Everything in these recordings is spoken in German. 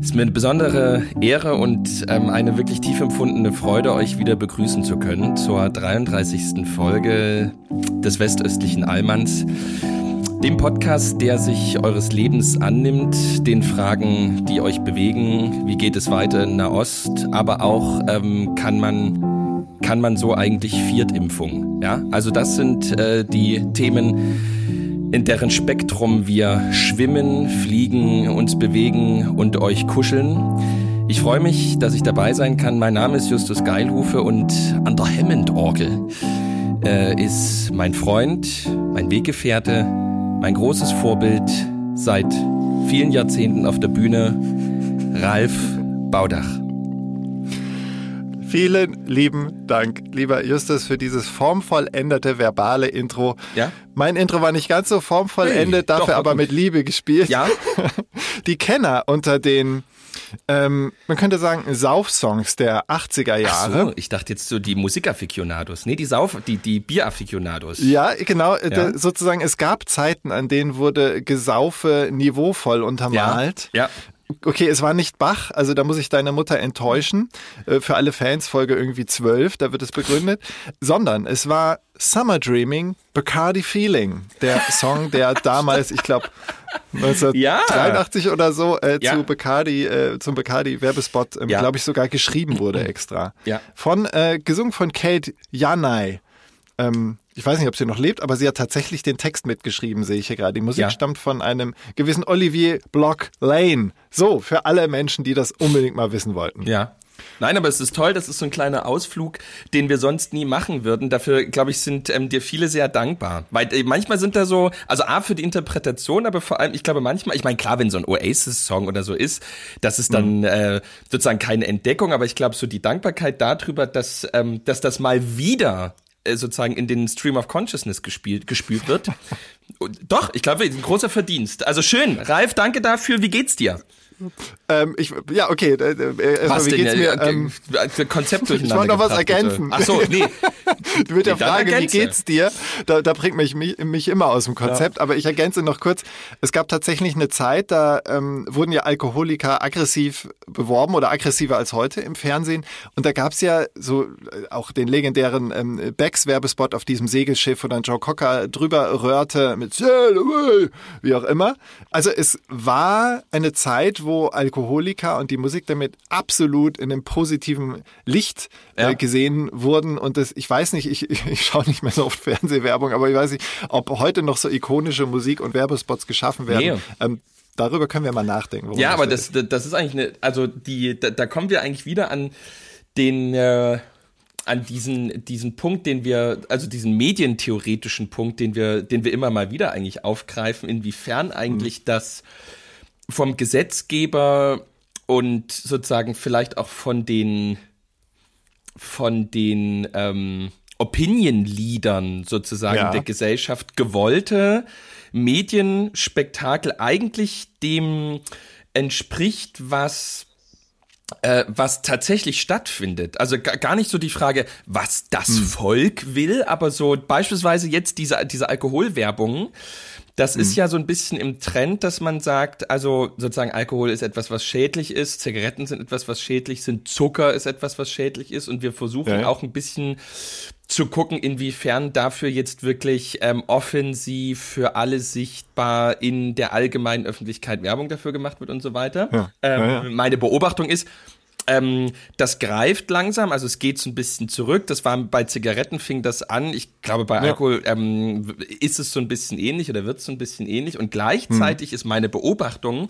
es ist mir eine besondere Ehre und ähm, eine wirklich tief empfundene Freude, euch wieder begrüßen zu können zur 33. Folge des Westöstlichen Allmanns, dem Podcast, der sich eures Lebens annimmt, den Fragen, die euch bewegen, wie geht es weiter in Nahost, aber auch ähm, kann man kann man so eigentlich Viertimpfung, ja? Also das sind äh, die Themen, in deren Spektrum wir schwimmen, fliegen, uns bewegen und euch kuscheln. Ich freue mich, dass ich dabei sein kann. Mein Name ist Justus Geilhufe und an der Hammond-Orgel äh, ist mein Freund, mein Weggefährte, mein großes Vorbild seit vielen Jahrzehnten auf der Bühne, Ralf Baudach. Vielen lieben Dank, lieber Justus, für dieses formvollendete verbale Intro. Ja? Mein Intro war nicht ganz so formvollendet, Hey, dafür doch, aber mit Liebe gespielt. Ja? Die Kenner unter den, ähm, man könnte sagen, Saufsongs der 80er Ach Jahre. so, ich dachte jetzt so die Musikafficionados. Nee, die Sauf, die, die Bierafficionados. Ja, genau. äh, Ja. da- Sozusagen, es gab Zeiten, an denen wurde Gesaufe niveauvoll untermalt. Ja. Okay, es war nicht Bach, also da muss ich deine Mutter enttäuschen. Äh, Für alle Fans Folge irgendwie 12, da wird es begründet. Sondern es war Summer Dreaming, Bacardi Feeling. Der Song, der damals, ich glaube, 1983 oder so äh, Ja. zu Bacardi, äh, zum Bacardi-Werbespot, ähm, Ja. glaube ich, sogar geschrieben wurde extra. Ja. Von, äh, gesungen von Kate Janai. Ähm, ich weiß nicht, ob sie noch lebt, aber sie hat tatsächlich den Text mitgeschrieben, sehe ich hier gerade. Die Musik Ja. stammt von einem gewissen Olivier Block Lane. So, für alle Menschen, die das unbedingt mal wissen wollten. Ja. Nein, aber es ist toll, das ist so ein kleiner Ausflug, den wir sonst nie machen würden. Dafür, glaube ich, sind ähm, dir viele sehr dankbar. Weil äh, manchmal sind da so, also A für die Interpretation, aber vor allem, ich glaube manchmal, ich meine, klar, wenn so ein Oasis-Song oder so ist, das ist dann äh, sozusagen keine Entdeckung, aber ich glaube, so die Dankbarkeit darüber, dass, ähm, dass das mal wieder sozusagen in den Stream of Consciousness gespielt, gespült wird. Doch, ich glaube, ein großer Verdienst. Also schön. Ralf, danke dafür. Wie geht's dir? Ähm, ich, ja, okay. Äh, äh, erstmal, wie geht's mir? Äh, Ähm, äh, Konzept ich durcheinander wollte noch was gebracht, bitte. ergänzen. Ach so, nee. Mit der Frage, wie geht's dir? Da, da bringt mich, mich, mich immer aus dem Konzept. Aber ich ergänze noch kurz. Es gab tatsächlich eine Zeit, da ähm, wurden ja Alkoholiker aggressiv beworben oder aggressiver als heute im Fernsehen. Und da gab's ja so äh, auch den legendären ähm, Becks-Werbespot auf diesem Segelschiff, wo dann Joe Cocker drüber röhrte mit wie auch immer. Also es war eine Zeit, wo Alkoholiker und die Musik damit absolut in einem positiven Licht Ja. äh, gesehen wurden. Und das, ich weiß nicht, ich, ich, ich schaue nicht mehr so oft Fernsehwerbung, aber ich weiß nicht, ob heute noch so ikonische Musik und Werbespots geschaffen werden. Nee. Ähm, darüber können wir mal nachdenken. Ja, aber das, das ist eigentlich eine, also die, da, da kommen wir eigentlich wieder an den, äh, an diesen, diesen Punkt, den wir, also diesen medientheoretischen Punkt, den wir, den wir immer mal wieder eigentlich aufgreifen, inwiefern eigentlich das vom Gesetzgeber und sozusagen vielleicht auch von den, von den ähm, Opinion-Leadern sozusagen Ja. der Gesellschaft gewollte Medienspektakel eigentlich dem entspricht, was äh, was tatsächlich stattfindet. Also ga- gar nicht so die Frage, was das Hm. Volk will, aber so beispielsweise jetzt diese, diese Alkoholwerbung. Das ist Hm. ja so ein bisschen im Trend, dass man sagt, also sozusagen Alkohol ist etwas, was schädlich ist, Zigaretten sind etwas, was schädlich sind, Zucker ist etwas, was schädlich ist und wir versuchen Ja, auch ein bisschen zu gucken, inwiefern dafür jetzt wirklich ähm, offensiv für alle sichtbar in der allgemeinen Öffentlichkeit Werbung dafür gemacht wird und so weiter. Ja. Ähm, ja. Meine Beobachtung ist, ähm, das greift langsam, also es geht so ein bisschen zurück. Das war bei Zigaretten fing das an. Ich glaube, bei Alkohol ähm, ist es so ein bisschen ähnlich oder wird es so ein bisschen ähnlich. Und gleichzeitig ist meine Beobachtung,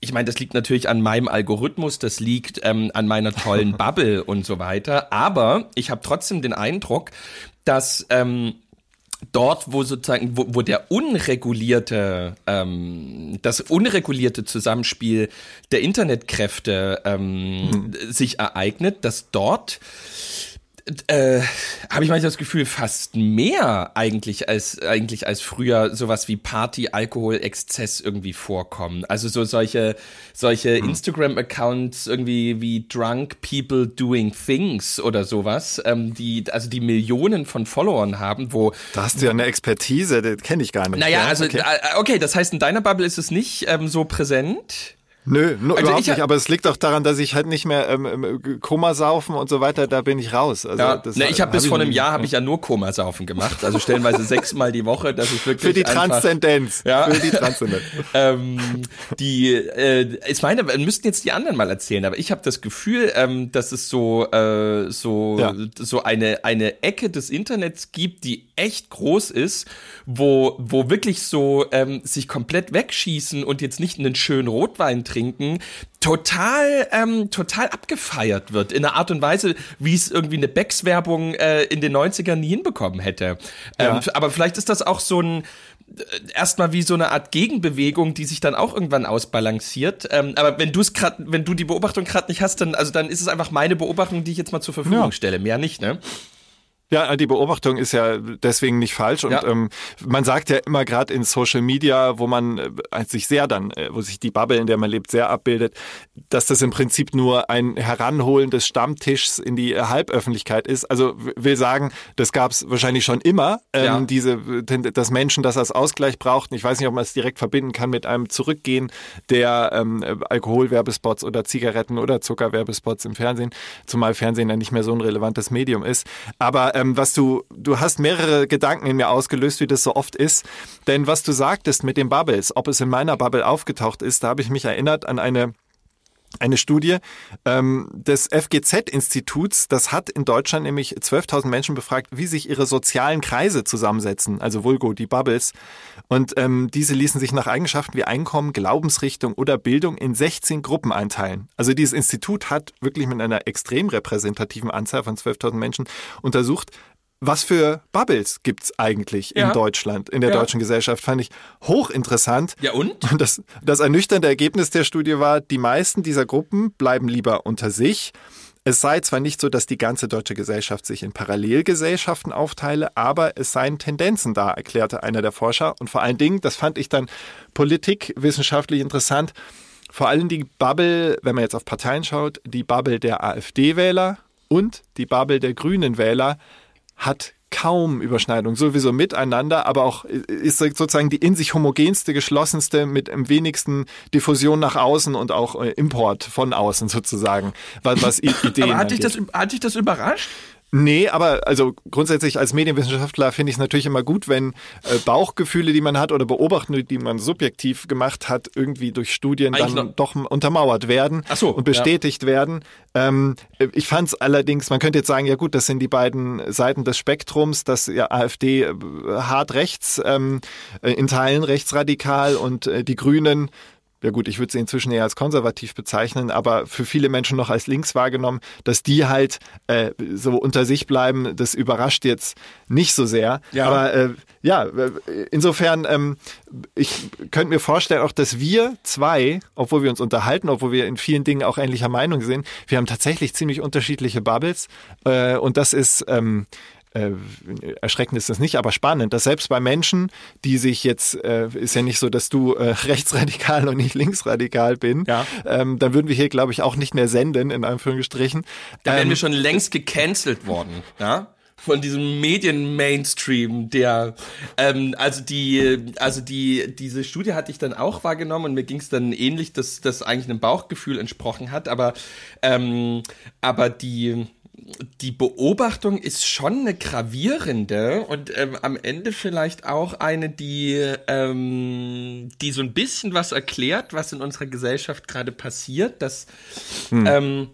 ich meine, das liegt natürlich an meinem Algorithmus, das liegt ähm, an meiner tollen Bubble und so weiter. Aber ich habe trotzdem den Eindruck, dass ähm, dort, wo sozusagen, wo, wo der unregulierte, ähm, das unregulierte Zusammenspiel der Internetkräfte ähm, mhm. sich ereignet, dass dort äh, habe ich manchmal das Gefühl, fast mehr eigentlich als eigentlich als früher sowas wie Party, Alkohol, Exzess irgendwie vorkommen. Also so solche solche hm. Instagram-Accounts irgendwie wie Drunk People Doing Things oder sowas, ähm, die also die Millionen von Followern haben, wo da hast du ja eine Expertise, das kenne ich gar nicht. Naja, ja? also okay. Äh, okay, das heißt in deiner Bubble ist es nicht ähm, so präsent. Nö, no, also überhaupt nicht, aber es liegt auch daran, dass ich halt nicht mehr ähm, Koma saufen und so weiter, da bin ich raus. Also ja, das, ne, ich habe bis hab vor einem Jahr habe ich ja nur Koma saufen gemacht, also stellenweise sechsmal die Woche, dass ich wirklich für die einfach, Transzendenz, ja, für die Transzendenz. ähm, die äh, ich meine, müssten jetzt die anderen mal erzählen, aber ich habe das Gefühl, ähm, dass es so äh, so ja. so eine eine Ecke des Internets gibt, die echt groß ist, wo wo wirklich so ähm, sich komplett wegschießen und jetzt nicht einen schönen Rotwein trinken total, ähm, total abgefeiert wird. In einer Art und Weise, wie es irgendwie eine Becks-Werbung äh, in den 90ern nie hinbekommen hätte. Ja. Ähm, aber vielleicht ist das auch so ein äh, erstmal wie so eine Art Gegenbewegung, die sich dann auch irgendwann ausbalanciert. Ähm, aber wenn du es gerade, wenn du die Beobachtung gerade nicht hast, dann also dann ist es einfach meine Beobachtung, die ich jetzt mal zur Verfügung ja. stelle, mehr nicht, ne? Ja, die Beobachtung ist ja deswegen nicht falsch. Und ja. ähm, man sagt ja immer gerade in Social Media, wo man äh, sich sehr dann, äh, wo sich die Bubble, in der man lebt, sehr abbildet, dass das im Prinzip nur ein Heranholen des Stammtischs in die Halböffentlichkeit ist. Also will sagen, das gab es wahrscheinlich schon immer, ähm, ja. diese, dass Menschen das als Ausgleich brauchten. Ich weiß nicht, ob man es direkt verbinden kann mit einem Zurückgehen der ähm, Alkoholwerbespots oder Zigaretten oder Zuckerwerbespots im Fernsehen, zumal Fernsehen ja nicht mehr so ein relevantes Medium ist. Aber ähm, ähm, was du, du hast mehrere Gedanken in mir ausgelöst, wie das so oft ist. Denn was du sagtest mit den Bubbles, ob es in meiner Bubble aufgetaucht ist, da habe ich mich erinnert an eine eine Studie ähm, des FGZ-Instituts, das hat in Deutschland nämlich 12.000 Menschen befragt, wie sich ihre sozialen Kreise zusammensetzen, also Vulgo, die Bubbles. Und ähm, diese ließen sich nach Eigenschaften wie Einkommen, Glaubensrichtung oder Bildung in 16 Gruppen einteilen. Also dieses Institut hat wirklich mit einer extrem repräsentativen Anzahl von 12.000 Menschen untersucht, was für Bubbles gibt's eigentlich ja. in Deutschland, in der ja. deutschen Gesellschaft, fand ich hochinteressant. Ja und? Und das, das ernüchternde Ergebnis der Studie war, die meisten dieser Gruppen bleiben lieber unter sich. Es sei zwar nicht so, dass die ganze deutsche Gesellschaft sich in Parallelgesellschaften aufteile, aber es seien Tendenzen da, erklärte einer der Forscher. Und vor allen Dingen, das fand ich dann politikwissenschaftlich interessant, vor allem die Bubble, wenn man jetzt auf Parteien schaut, die Bubble der AfD-Wähler und die Bubble der Grünen-Wähler hat kaum Überschneidung, sowieso miteinander, aber auch ist sozusagen die in sich homogenste, geschlossenste mit am wenigsten Diffusion nach außen und auch äh, Import von außen sozusagen, was, was Ideen aber hat dich, das, hat dich das überrascht? Nee, aber also grundsätzlich als Medienwissenschaftler finde ich es natürlich immer gut, wenn äh, Bauchgefühle, die man hat oder Beobachtungen, die man subjektiv gemacht hat, irgendwie durch Studien Eigentlich dann doch untermauert werden so, und bestätigt ja. werden. Ähm, ich fand es allerdings, man könnte jetzt sagen, ja gut, das sind die beiden Seiten des Spektrums, dass ja AfD äh, hart rechts, ähm, äh, in Teilen rechtsradikal und äh, die Grünen ja gut, ich würde sie inzwischen eher als konservativ bezeichnen, aber für viele Menschen noch als links wahrgenommen, dass die halt äh, so unter sich bleiben, das überrascht jetzt nicht so sehr. Ja. Aber äh, ja, insofern, ähm, ich könnte mir vorstellen, auch dass wir zwei, obwohl wir uns unterhalten, obwohl wir in vielen Dingen auch ähnlicher Meinung sind, wir haben tatsächlich ziemlich unterschiedliche Bubbles. Äh, und das ist ähm, äh, erschreckend ist das nicht, aber spannend, dass selbst bei Menschen, die sich jetzt, äh, ist ja nicht so, dass du äh, rechtsradikal und nicht linksradikal bin, ja. ähm, dann würden wir hier, glaube ich, auch nicht mehr senden, in Anführungsstrichen. Da wären ähm, wir schon längst gecancelt worden, ja? von diesem Medien-Mainstream, der ähm, also die, also die, diese Studie hatte ich dann auch wahrgenommen und mir ging es dann ähnlich, dass das eigentlich einem Bauchgefühl entsprochen hat, aber ähm, aber die die Beobachtung ist schon eine gravierende und ähm, am Ende vielleicht auch eine, die, ähm, die so ein bisschen was erklärt, was in unserer Gesellschaft gerade passiert, dass, hm. ähm,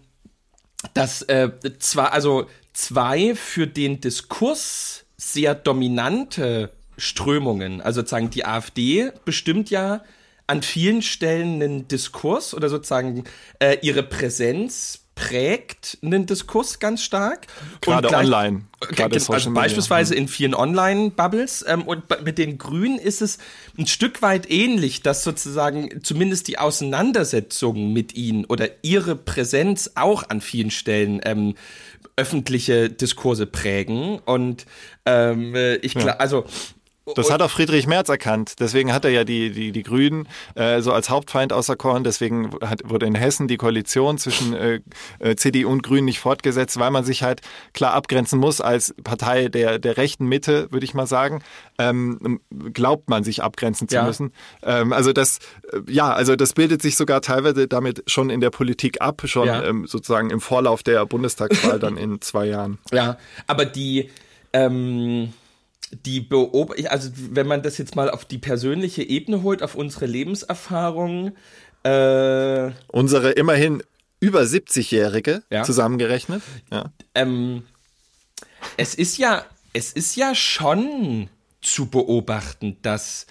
dass äh, zwar, also zwei für den Diskurs sehr dominante Strömungen, also sozusagen die AfD bestimmt ja an vielen Stellen einen Diskurs oder sozusagen äh, ihre Präsenz prägt einen Diskurs ganz stark. Gerade gleich- online. Gerade also Social Media. beispielsweise in vielen Online-Bubbles. Ähm, und mit den Grünen ist es ein Stück weit ähnlich, dass sozusagen zumindest die Auseinandersetzungen mit ihnen oder ihre Präsenz auch an vielen Stellen ähm, öffentliche Diskurse prägen. Und ähm, äh, ich glaube, also Das hat auch Friedrich Merz erkannt. Deswegen hat er ja die, die, die Grünen äh, so als Hauptfeind auserkoren. Deswegen hat, wurde in Hessen die Koalition zwischen äh, äh, CDU und Grünen nicht fortgesetzt, weil man sich halt klar abgrenzen muss als Partei der, der rechten Mitte, würde ich mal sagen. Ähm, glaubt man sich abgrenzen zu Ja. müssen. Ähm, also das, äh, ja, also das bildet sich sogar teilweise damit schon in der Politik ab, schon Ja. ähm, sozusagen im Vorlauf der Bundestagswahl dann in zwei Jahren. Ja, aber die, ähm, die Beobacht, also wenn man das jetzt mal auf die persönliche Ebene holt, auf unsere Lebenserfahrung, äh, Unsere immerhin über 70-Jährige Ja. zusammengerechnet. Ja. ähm, es ist ja, es ist ja schon zu beobachten, dass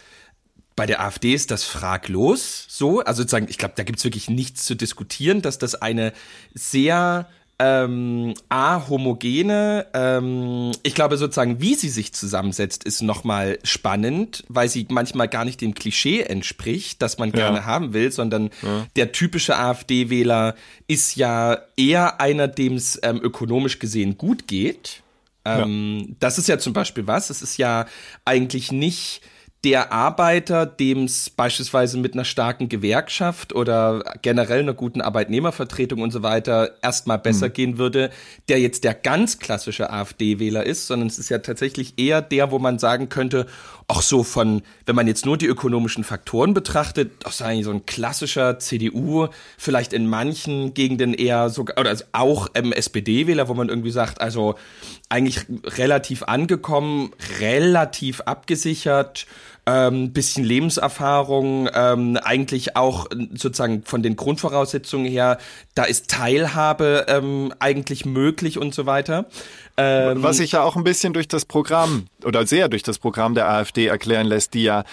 bei der AfD ist das fraglos so. Also sozusagen, ich glaube, da gibt's wirklich nichts zu diskutieren, dass das eine sehr ähm, a homogene, ähm, ich glaube sozusagen, wie sie sich zusammensetzt, ist nochmal spannend, weil sie manchmal gar nicht dem Klischee entspricht, das man gerne haben will, sondern der typische AfD-Wähler ist ja eher einer, dem es ähm, ökonomisch gesehen gut geht. Ähm, Das ist ja zum Beispiel was. Es ist ja eigentlich nicht der Arbeiter, dem es beispielsweise mit einer starken Gewerkschaft oder generell einer guten Arbeitnehmervertretung und so weiter erstmal besser gehen würde, der jetzt der ganz klassische AfD-Wähler ist, sondern es ist ja tatsächlich eher der, wo man sagen könnte, auch so von, wenn man jetzt nur die ökonomischen Faktoren betrachtet, auch so ein klassischer CDU, vielleicht in manchen Gegenden eher sogar, oder also auch ähm, SPD-Wähler, wo man irgendwie sagt, also eigentlich relativ angekommen, relativ abgesichert, ähm, bisschen Lebenserfahrung, ähm, eigentlich auch äh, sozusagen von den Grundvoraussetzungen her, da ist Teilhabe ähm, eigentlich möglich und so weiter. Ähm, Was sich ja auch ein bisschen durch das Programm oder sehr durch das Programm der AfD erklären lässt, die ja,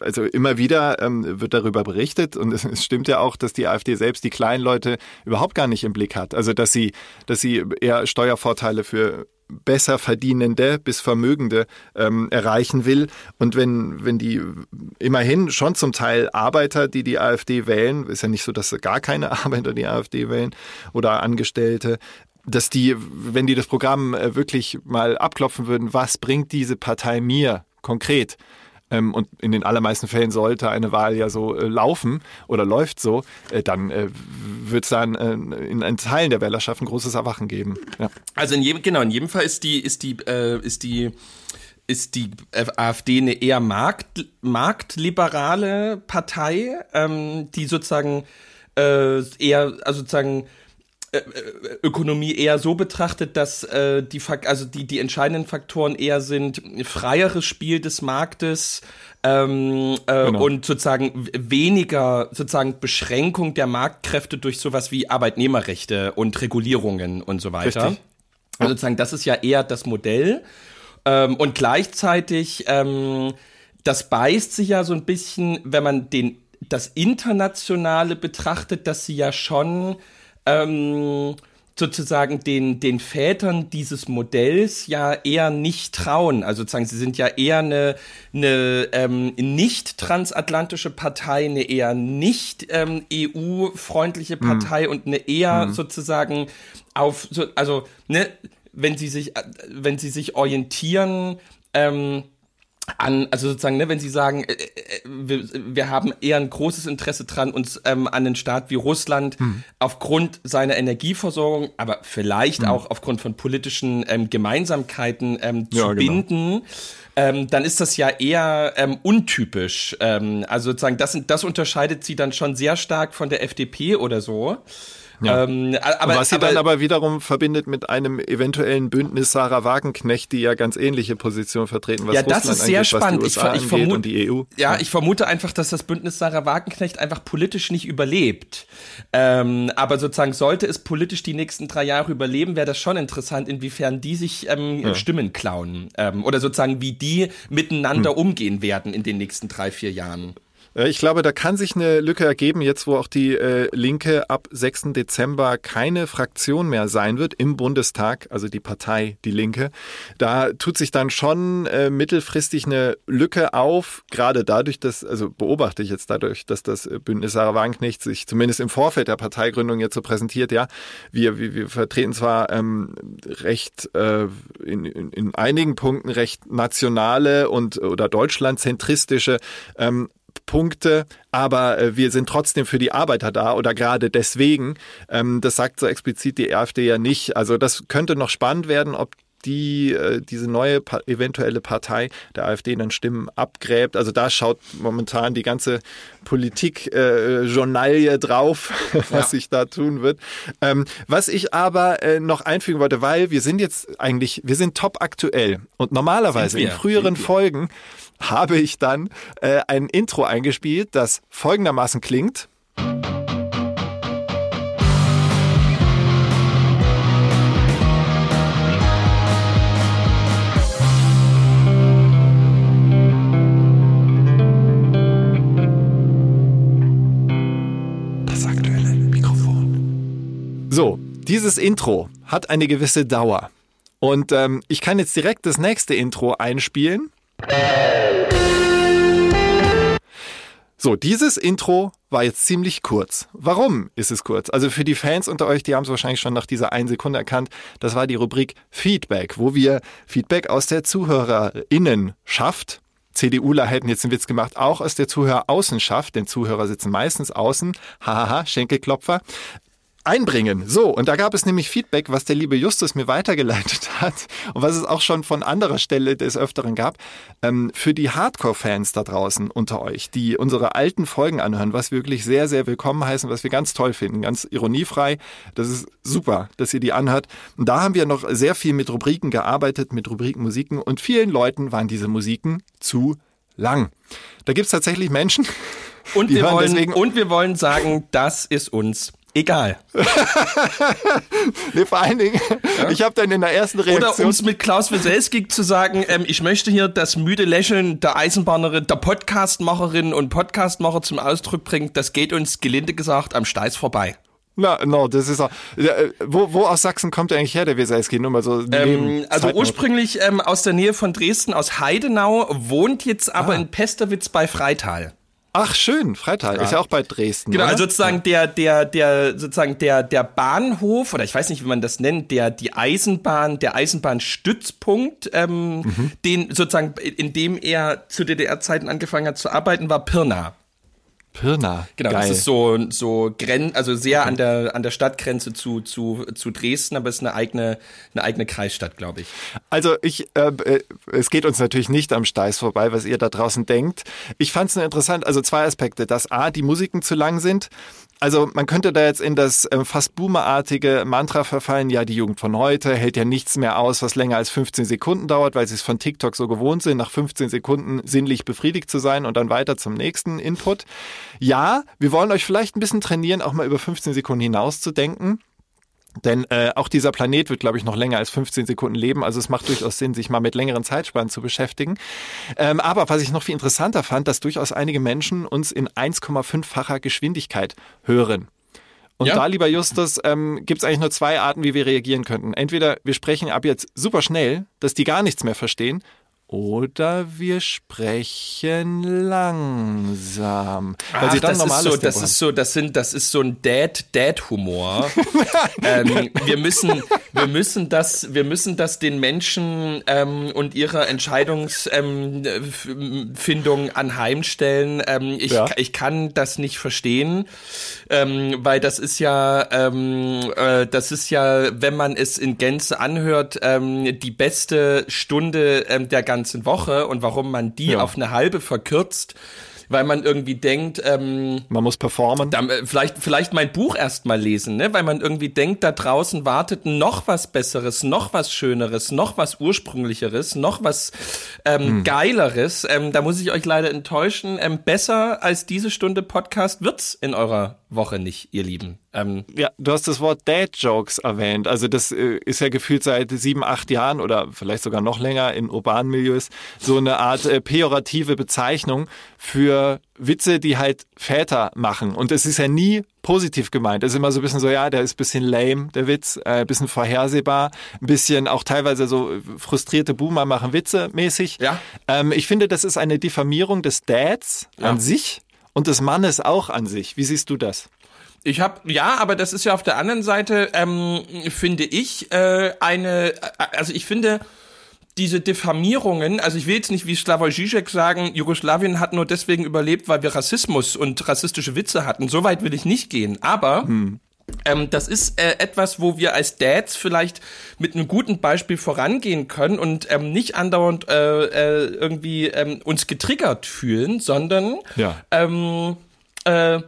also immer wieder ähm, wird darüber berichtet und es, es stimmt ja auch, dass die AfD selbst die kleinen Leute überhaupt gar nicht im Blick hat. Also dass sie, dass sie eher Steuervorteile für besser verdienende bis Vermögende ähm, erreichen will. Und wenn, wenn die immerhin schon zum Teil Arbeiter, die die AfD wählen, ist ja nicht so, dass gar keine Arbeiter die AfD wählen oder Angestellte, dass die, wenn die das Programm äh, wirklich mal abklopfen würden, was bringt diese Partei mir konkret? Ähm, und in den allermeisten Fällen sollte eine Wahl ja so äh, laufen oder läuft so, äh, dann äh, wird es dann äh, in, in Teilen der Wählerschaft ein großes Erwachen geben. Ja. Also in jedem, genau, in jedem Fall ist die, ist die, äh, ist die, ist die AfD eine eher markt, marktliberale Partei, ähm, die sozusagen äh, eher, also sozusagen Ökonomie eher so betrachtet, dass äh, die, Fak- also die, die entscheidenden Faktoren eher sind freieres Spiel des Marktes ähm, äh, Genau. und sozusagen weniger sozusagen Beschränkung der Marktkräfte durch sowas wie Arbeitnehmerrechte und Regulierungen und so weiter. Richtig. Also sozusagen, das ist ja eher das Modell. Ähm, und gleichzeitig, ähm, das beißt sich ja so ein bisschen, wenn man den, das Internationale betrachtet, dass sie ja schon ähm, sozusagen den, den Vätern dieses Modells ja eher nicht trauen. Also sozusagen, sie sind ja eher eine, eine ähm, nicht transatlantische Partei, eine eher nicht ähm, EU-freundliche Partei und eine eher sozusagen auf, so, also, ne, wenn sie sich, äh, wenn sie sich orientieren, ähm, an, also sozusagen, ne, wenn Sie sagen, äh, äh, wir, wir haben eher ein großes Interesse dran, uns ähm, an einen Staat wie Russland Hm. aufgrund seiner Energieversorgung, aber vielleicht auch aufgrund von politischen ähm, Gemeinsamkeiten ähm, zu Ja, genau. binden, ähm, dann ist das ja eher ähm, untypisch. Ähm, also sozusagen, das, das unterscheidet sie dann schon sehr stark von der FDP oder so. Ja. Ähm, aber, Was sie dann aber wiederum verbindet mit einem eventuellen Bündnis Sarah Wagenknecht, die ja ganz ähnliche Positionen vertreten, was Ja, das Russland ist sehr angeht, spannend. was Ich die ver- USA ich vermute- und die EU. Ja, ich vermute einfach, dass das Bündnis Sarah Wagenknecht einfach politisch nicht überlebt. Ähm, aber sozusagen sollte es politisch die nächsten drei Jahre überleben, wäre das schon interessant, inwiefern die sich ähm, Stimmen klauen. Ähm, oder sozusagen, wie die miteinander Hm. umgehen werden in den nächsten drei, vier Jahren. Äh, Ich glaube, da kann sich eine Lücke ergeben, jetzt wo auch die äh, Linke ab 6. Dezember keine Fraktion mehr sein wird im Bundestag, also die Partei Die Linke. Da tut sich dann schon äh, mittelfristig eine Lücke auf, gerade dadurch, dass, also beobachte ich jetzt dadurch, dass das äh, Bündnis Sarah Wagenknecht sich zumindest im Vorfeld der Parteigründung jetzt so präsentiert, ja, wir, wir, wir vertreten zwar ähm, recht äh, in, in, in einigen Punkten recht nationale und oder deutschlandzentristische ähm, Punkte, aber äh, wir sind trotzdem für die Arbeiter da oder gerade deswegen. Ähm, das sagt so explizit die AfD ja nicht. Also das könnte noch spannend werden, ob die äh, diese neue pa eventuelle Partei der AfD dann Stimmen abgräbt. Also da schaut momentan die ganze Politik äh, Journalie drauf, was sich da tun wird. Ähm, was ich aber äh, noch einfügen wollte, weil wir sind jetzt eigentlich, wir sind top aktuell und normalerweise in früheren. Folgen habe ich dann äh, ein Intro eingespielt, das folgendermaßen klingt. Dieses Intro hat eine gewisse Dauer. Und ähm, ich kann jetzt direkt das nächste Intro einspielen. So, dieses Intro war jetzt ziemlich kurz. Warum ist es kurz? Also für die Fans unter euch, die haben es wahrscheinlich schon nach dieser einen Sekunde erkannt. Das war die Rubrik Feedback, wo wir Feedback aus der Zuhörerinnenschaft, CDUler hätten jetzt einen Witz gemacht, auch aus der Zuhöreraußenschaft, denn Zuhörer sitzen meistens außen, hahaha, Schenkelklopfer, einbringen. So, und da gab es nämlich Feedback, was der liebe Justus mir weitergeleitet hat und was es auch schon von anderer Stelle des Öfteren gab, ähm, für die Hardcore-Fans da draußen unter euch, die unsere alten Folgen anhören, was wir wirklich sehr, sehr willkommen heißen, was wir ganz toll finden, ganz ironiefrei. Das ist super, dass ihr die anhört. Und da haben wir noch sehr viel mit Rubriken gearbeitet, mit Rubriken, Musiken und vielen Leuten waren diese Musiken zu lang. Da gibt's tatsächlich Menschen, Und die wir, wollen, deswegen und wir wollen sagen, das ist uns egal. Nee, vor allen Dingen, ich habe dann in der ersten Oder Reaktion. um es mit Klaus Wieselski zu sagen, ähm, ich möchte hier das müde Lächeln der Eisenbahnerin, der Podcastmacherin und Podcastmacher zum Ausdruck bringen. Das geht uns gelinde gesagt am Steiß vorbei. Na, no, das ist auch. Ja, äh, wo, wo aus Sachsen kommt der eigentlich her, der Weselski? Nur mal so. Ähm, also ursprünglich ähm, aus der Nähe von Dresden, aus Heidenau, wohnt jetzt aber Ah. in Pesterwitz bei Freital. Ach, schön, Freital. Ist ja auch bei Dresden. Genau, oder? also sozusagen der, der, der, sozusagen der, der Bahnhof, oder ich weiß nicht, wie man das nennt, der, die Eisenbahn, der Eisenbahnstützpunkt, ähm, Mhm. den sozusagen, in dem er zu DDR-Zeiten angefangen hat zu arbeiten, war Pirna. Pirna. Genau, Geil. das ist so, so Gren, also sehr an der, an der Stadtgrenze zu, zu, zu Dresden, aber es ist eine eigene, eine eigene Kreisstadt, glaube ich. Also ich, äh, äh, es geht uns natürlich nicht am Steiß vorbei, was ihr da draußen denkt. Ich fand es nur interessant, also zwei Aspekte, dass A, die Musiken zu lang sind. Also man könnte da jetzt in das äh, fast boomerartige Mantra verfallen, ja, die Jugend von heute hält ja nichts mehr aus, was länger als 15 Sekunden dauert, weil sie es von TikTok so gewohnt sind, nach 15 Sekunden sinnlich befriedigt zu sein und dann weiter zum nächsten Input. Ja, wir wollen euch vielleicht ein bisschen trainieren, auch mal über 15 Sekunden hinaus zu denken. Denn äh, auch dieser Planet wird, glaube ich, noch länger als 15 Sekunden leben. Also es macht durchaus Sinn, sich mal mit längeren Zeitspannen zu beschäftigen. Ähm, aber was ich noch viel interessanter fand, dass durchaus einige Menschen uns in 1,5-facher Geschwindigkeit hören. Und Ja. da, lieber Justus, ähm, gibt es eigentlich nur zwei Arten, wie wir reagieren könnten. Entweder wir sprechen ab jetzt super schnell, dass die gar nichts mehr verstehen, oder wir sprechen langsam. Weil Ach, dann das ist so, das ist so, das sind, das ist so ein Dad, Dad-Humor. ähm, wir müssen, wir müssen das, wir müssen das den Menschen ähm, und ihrer Entscheidungsfindung ähm, anheimstellen. Ähm, ich, Ja. ich kann das nicht verstehen, ähm, weil das ist ja, ähm, äh, das ist ja, wenn man es in Gänze anhört, die beste Stunde der ganzen Woche und warum man die Ja. auf eine halbe verkürzt, weil man irgendwie denkt, ähm, Man muss performen. da, äh, vielleicht, vielleicht mein Buch erst mal lesen, ne? weil man irgendwie denkt, da draußen wartet noch was Besseres, noch was Schöneres, noch was Ursprünglicheres, noch was ähm, Geileres. Ähm, da muss ich euch leider enttäuschen. Ähm, besser als diese Stunde Podcast wird's in eurer Woche nicht, ihr Lieben. Ähm, Ja, du hast das Wort Dad-Jokes erwähnt. Also das äh, ist ja gefühlt seit sieben, acht Jahren oder vielleicht sogar noch länger in urbanen Milieus so eine Art äh, pejorative Bezeichnung für Witze, die halt Väter machen. Und es ist ja nie positiv gemeint. Es ist immer so ein bisschen so, ja, der ist ein bisschen lame, der Witz, äh, ein bisschen vorhersehbar, ein bisschen auch teilweise so frustrierte Boomer machen Witze mäßig. Ja. Ähm, ich finde, das ist eine Diffamierung des Dads Ja. an sich und des Mannes auch an sich. Wie siehst du das? Ich habe ja, aber das ist ja auf der anderen Seite ähm, finde ich äh, eine, äh, also ich finde diese Diffamierungen, also ich will jetzt nicht wie Slavoj Žižek sagen, Jugoslawien hat nur deswegen überlebt, weil wir Rassismus und rassistische Witze hatten. So weit will ich nicht gehen. Aber ähm, das ist äh, etwas, wo wir als Dads vielleicht mit einem guten Beispiel vorangehen können und ähm, nicht andauernd äh, äh, irgendwie ähm, uns getriggert fühlen, sondern Ja. ähm, äh,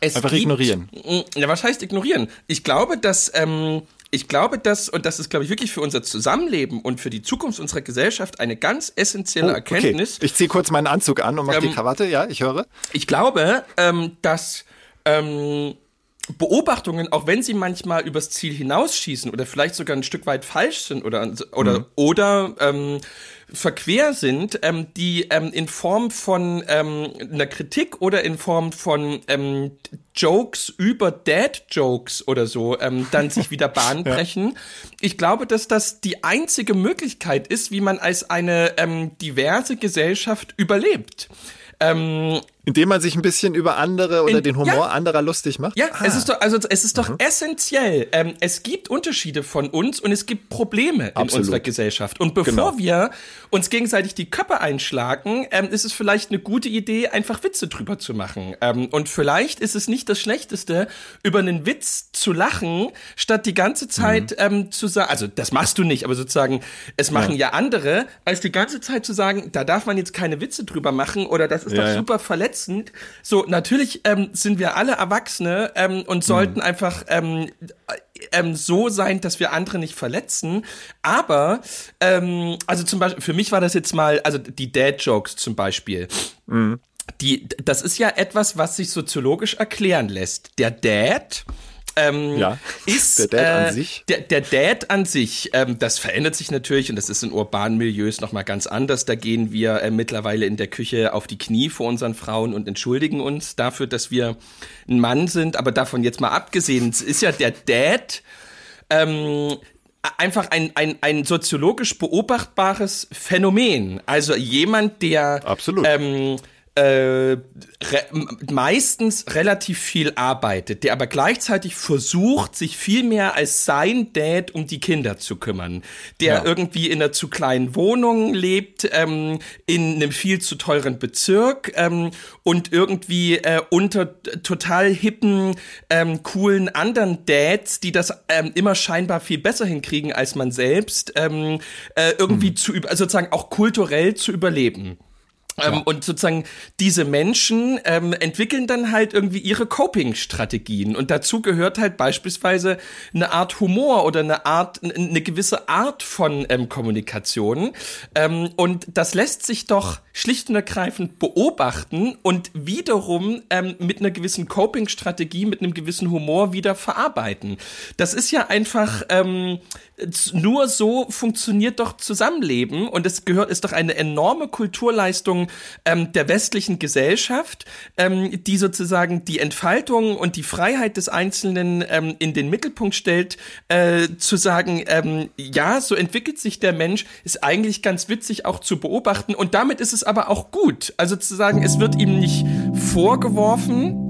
es Einfach gibt, ignorieren. Ja, was heißt ignorieren? Ich glaube, dass ähm, ich glaube, dass und das ist, glaube ich, wirklich für unser Zusammenleben und für die Zukunft unserer Gesellschaft eine ganz essentielle Erkenntnis. Oh, Okay. Ich ziehe kurz meinen Anzug an und mache die Ähm, Krawatte. Ja, ich höre. Ich glaube, ähm, dass ähm, Beobachtungen, auch wenn sie manchmal übers Ziel hinausschießen oder vielleicht sogar ein Stück weit falsch sind oder oder oder ähm, verquer sind, ähm, die ähm, in Form von ähm, einer Kritik oder in Form von ähm, Jokes über Dad-Jokes oder so ähm, dann sich wieder Bahn brechen. Ich glaube, dass das die einzige Möglichkeit ist, wie man als eine ähm, diverse Gesellschaft überlebt. Ähm, Indem man sich ein bisschen über andere oder In- den Humor ja. anderer lustig macht. ja, Ah. es ist doch, also es ist doch essentiell. Ähm, es gibt Unterschiede von uns und es gibt Probleme in Absolut. unserer Gesellschaft. Und bevor Genau. wir uns gegenseitig die Köpfe einschlagen, ähm, ist es vielleicht eine gute Idee, einfach Witze drüber zu machen. Ähm, und vielleicht ist es nicht das Schlechteste, über einen Witz zu lachen, statt die ganze Zeit Mhm. zu sagen, also das machst du nicht, aber sozusagen, es machen ja. andere, als die ganze Zeit zu sagen, da darf man jetzt keine Witze drüber machen oder das ist Ja, doch ja. super verletzend. So, natürlich ähm, sind wir alle Erwachsene ähm, und sollten einfach ähm, äh, ähm, so sein, dass wir andere nicht verletzen. Aber, ähm, also zum Beispiel, für mich war das jetzt mal, also die Dad-Jokes zum Beispiel. Die, das ist ja etwas, was sich soziologisch erklären lässt. Der Dad ähm, Ja, ist der Dad an äh, sich. Der, der Dad an sich, ähm, das verändert sich natürlich und das ist in urbanen Milieus nochmal ganz anders. Da gehen wir äh, mittlerweile in der Küche auf die Knie vor unseren Frauen und entschuldigen uns dafür, dass wir ein Mann sind. Aber davon jetzt mal abgesehen, es ist ja der Dad ähm, einfach ein, ein, ein soziologisch beobachtbares Phänomen. Also jemand, der Absolut. ähm, äh, re meistens relativ viel arbeitet, der aber gleichzeitig versucht, sich viel mehr als sein Dad um die Kinder zu kümmern, der Ja. irgendwie in einer zu kleinen Wohnung lebt, ähm, in einem viel zu teuren Bezirk ähm, und irgendwie äh, unter total hippen, ähm, coolen anderen Dads, die das ähm, immer scheinbar viel besser hinkriegen als man selbst, ähm, äh, irgendwie zu über, also sozusagen auch kulturell zu überleben. Ähm, und sozusagen diese Menschen ähm, entwickeln dann halt irgendwie ihre Coping-Strategien. Und dazu gehört halt beispielsweise eine Art Humor oder eine Art, eine gewisse Art von ähm, Kommunikation. Ähm, und das lässt sich doch schlicht und ergreifend beobachten und wiederum ähm, mit einer gewissen Coping-Strategie, mit einem gewissen Humor wieder verarbeiten. Das ist ja einfach ähm, nur so funktioniert doch Zusammenleben und es gehört ist doch eine enorme Kulturleistung ähm, der westlichen Gesellschaft, ähm, die sozusagen die Entfaltung und die Freiheit des Einzelnen ähm, in den Mittelpunkt stellt, äh, zu sagen, ähm, ja, so entwickelt sich der Mensch, ist eigentlich ganz witzig auch zu beobachten und damit ist es aber auch gut. Also zu sagen, es wird ihm nicht vorgeworfen,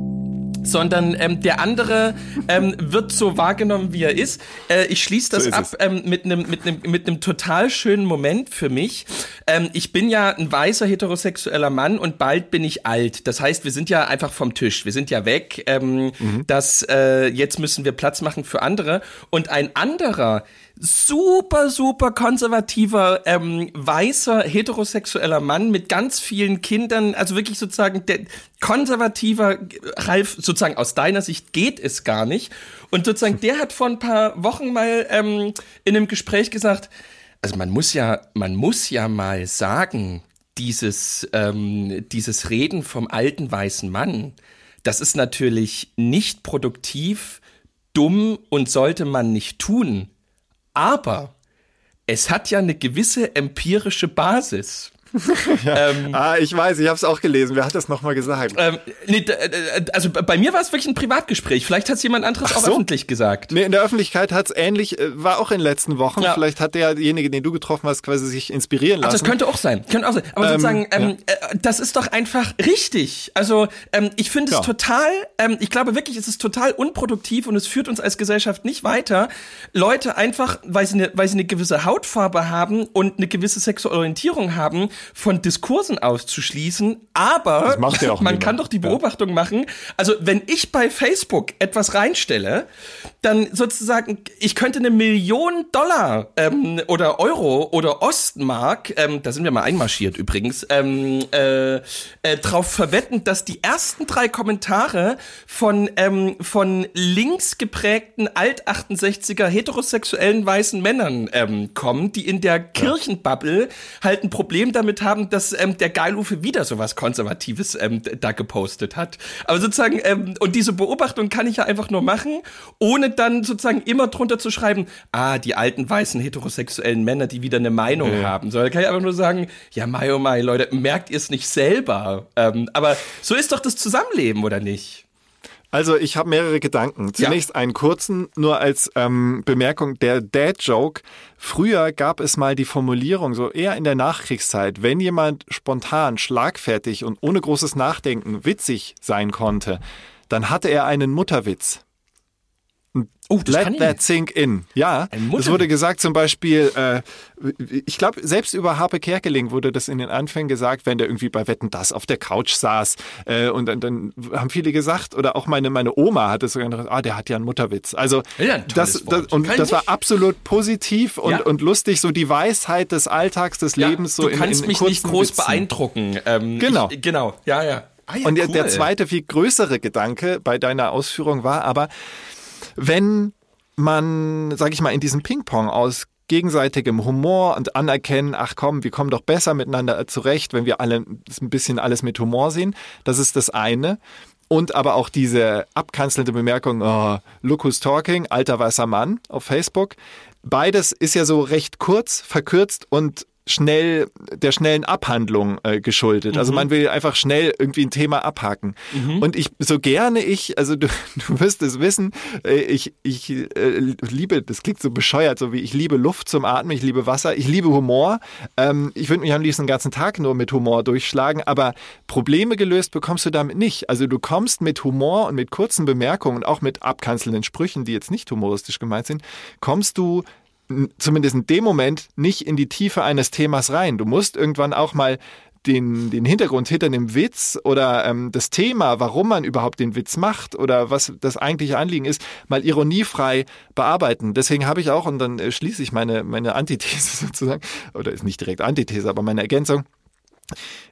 sondern ähm, der andere ähm, wird so wahrgenommen, wie er ist. Äh, ich schließe das So ab ähm, mit einem mit einem mit einem total schönen Moment für mich. Ähm, ich bin ja ein weißer heterosexueller Mann und bald bin ich alt. Das heißt, wir sind ja einfach vom Tisch. Wir sind ja weg. Ähm, Das äh, jetzt müssen wir Platz machen für andere und ein anderer super, super konservativer, ähm, weißer, heterosexueller Mann mit ganz vielen Kindern, also wirklich sozusagen der konservativer Ralf, sozusagen aus deiner Sicht geht es gar nicht. Und sozusagen der hat vor ein paar Wochen mal ähm, in einem Gespräch gesagt, also man muss ja, man muss ja mal sagen, dieses, ähm, dieses Reden vom alten weißen Mann, das ist natürlich nicht produktiv, dumm und sollte man nicht tun. Aber es hat ja eine gewisse empirische Basis. ähm, ah, ich weiß, ich habe es auch gelesen. Wer hat das nochmal gesagt? Ähm, nee, also bei mir war es wirklich ein Privatgespräch. Vielleicht hat es jemand anderes auch öffentlich gesagt. Nee, in der Öffentlichkeit hat es ähnlich, äh, war auch in den letzten Wochen. Ja. Vielleicht hat derjenige, den du getroffen hast, quasi sich inspirieren lassen. Ach, das könnte auch sein. Könnte auch sein. Aber ähm, sozusagen, ähm, ja. äh, das ist doch einfach richtig. Also ähm, ich finde es ja. total, ähm, ich glaube wirklich, es ist total unproduktiv und es führt uns als Gesellschaft nicht weiter, Leute einfach, weil sie eine, weil sie eine gewisse Hautfarbe haben und eine gewisse sexuelle Orientierung haben, von Diskursen auszuschließen, aber man niemand. kann doch die Beobachtung ja. machen, also wenn ich bei Facebook etwas reinstelle, dann sozusagen, ich könnte eine Million Dollar ähm, oder Euro oder Ostmark, ähm, da sind wir mal einmarschiert übrigens, ähm, äh, äh, drauf verwetten, dass die ersten drei Kommentare von, ähm, von links geprägten Alt-68er heterosexuellen weißen Männern ähm, kommen, die in der Kirchenbubble halt ein Problem damit haben, dass ähm, der Geilufe wieder sowas Konservatives ähm, da gepostet hat. Aber sozusagen, ähm, und diese Beobachtung kann ich ja einfach nur machen, ohne dann sozusagen immer drunter zu schreiben, ah, die alten weißen heterosexuellen Männer, die wieder eine Meinung ja. haben. So, da kann ich einfach nur sagen, ja, mai oh mai, Leute, merkt ihr es nicht selber? Ähm, aber so ist doch das Zusammenleben, oder nicht? Also ich habe mehrere Gedanken. Zunächst ja. einen kurzen, nur als ähm, Bemerkung, der Dad-Joke. Früher gab es mal die Formulierung, so eher in der Nachkriegszeit, wenn jemand spontan, schlagfertig und ohne großes Nachdenken witzig sein konnte, dann hatte er einen Mutterwitz. Oh, das Let that sink in. Ja, es wurde gesagt zum Beispiel, äh, ich glaube, selbst über Harpe Kerkeling wurde das in den Anfängen gesagt, wenn der irgendwie bei Wetten das auf der Couch saß. Äh, und dann, dann haben viele gesagt, oder auch meine, meine Oma hat es sogar gesagt, ah, der hat ja einen Mutterwitz. Also ja, das, das, und Kann das war absolut positiv und, ja. und lustig, so die Weisheit des Alltags, des ja, Lebens. So du kannst in, in mich nicht groß Witzen. beeindrucken. Ähm, genau. Ich, genau, ja, ja. Ah, ja, und cool. der zweite, viel größere Gedanke bei deiner Ausführung war aber, wenn man, sag ich mal, in diesem Ping-Pong aus gegenseitigem Humor und Anerkennen, ach komm, wir kommen doch besser miteinander zurecht, wenn wir alle ein bisschen alles mit Humor sehen. Das ist das eine. Und aber auch diese abkanzelnde Bemerkung, oh, look who's talking, alter weißer Mann auf Facebook. Beides ist ja so recht kurz, verkürzt und schnell der schnellen Abhandlung äh, geschuldet. Also mhm. Also man will einfach schnell irgendwie ein Thema abhaken. Mhm. Und ich so gerne ich, also du, du wirst es wissen, äh, ich ich äh, liebe, das klingt so bescheuert, so wie ich liebe Luft zum Atmen, ich liebe Wasser, ich liebe Humor. Ähm, ich würde mich am liebsten den ganzen Tag nur mit Humor durchschlagen, aber Probleme gelöst bekommst du damit nicht. Also du kommst mit Humor und mit kurzen Bemerkungen und auch mit abkanzelnden Sprüchen, die jetzt nicht humoristisch gemeint sind, kommst du zumindest in dem Moment nicht in die Tiefe eines Themas rein. Du musst irgendwann auch mal den, den Hintergrund hinter dem Witz oder ähm, das Thema, warum man überhaupt den Witz macht oder was das eigentliche Anliegen ist, mal ironiefrei bearbeiten. Deswegen habe ich auch, und dann äh, schließe ich meine, meine Antithese sozusagen, oder ist nicht direkt Antithese, aber meine Ergänzung.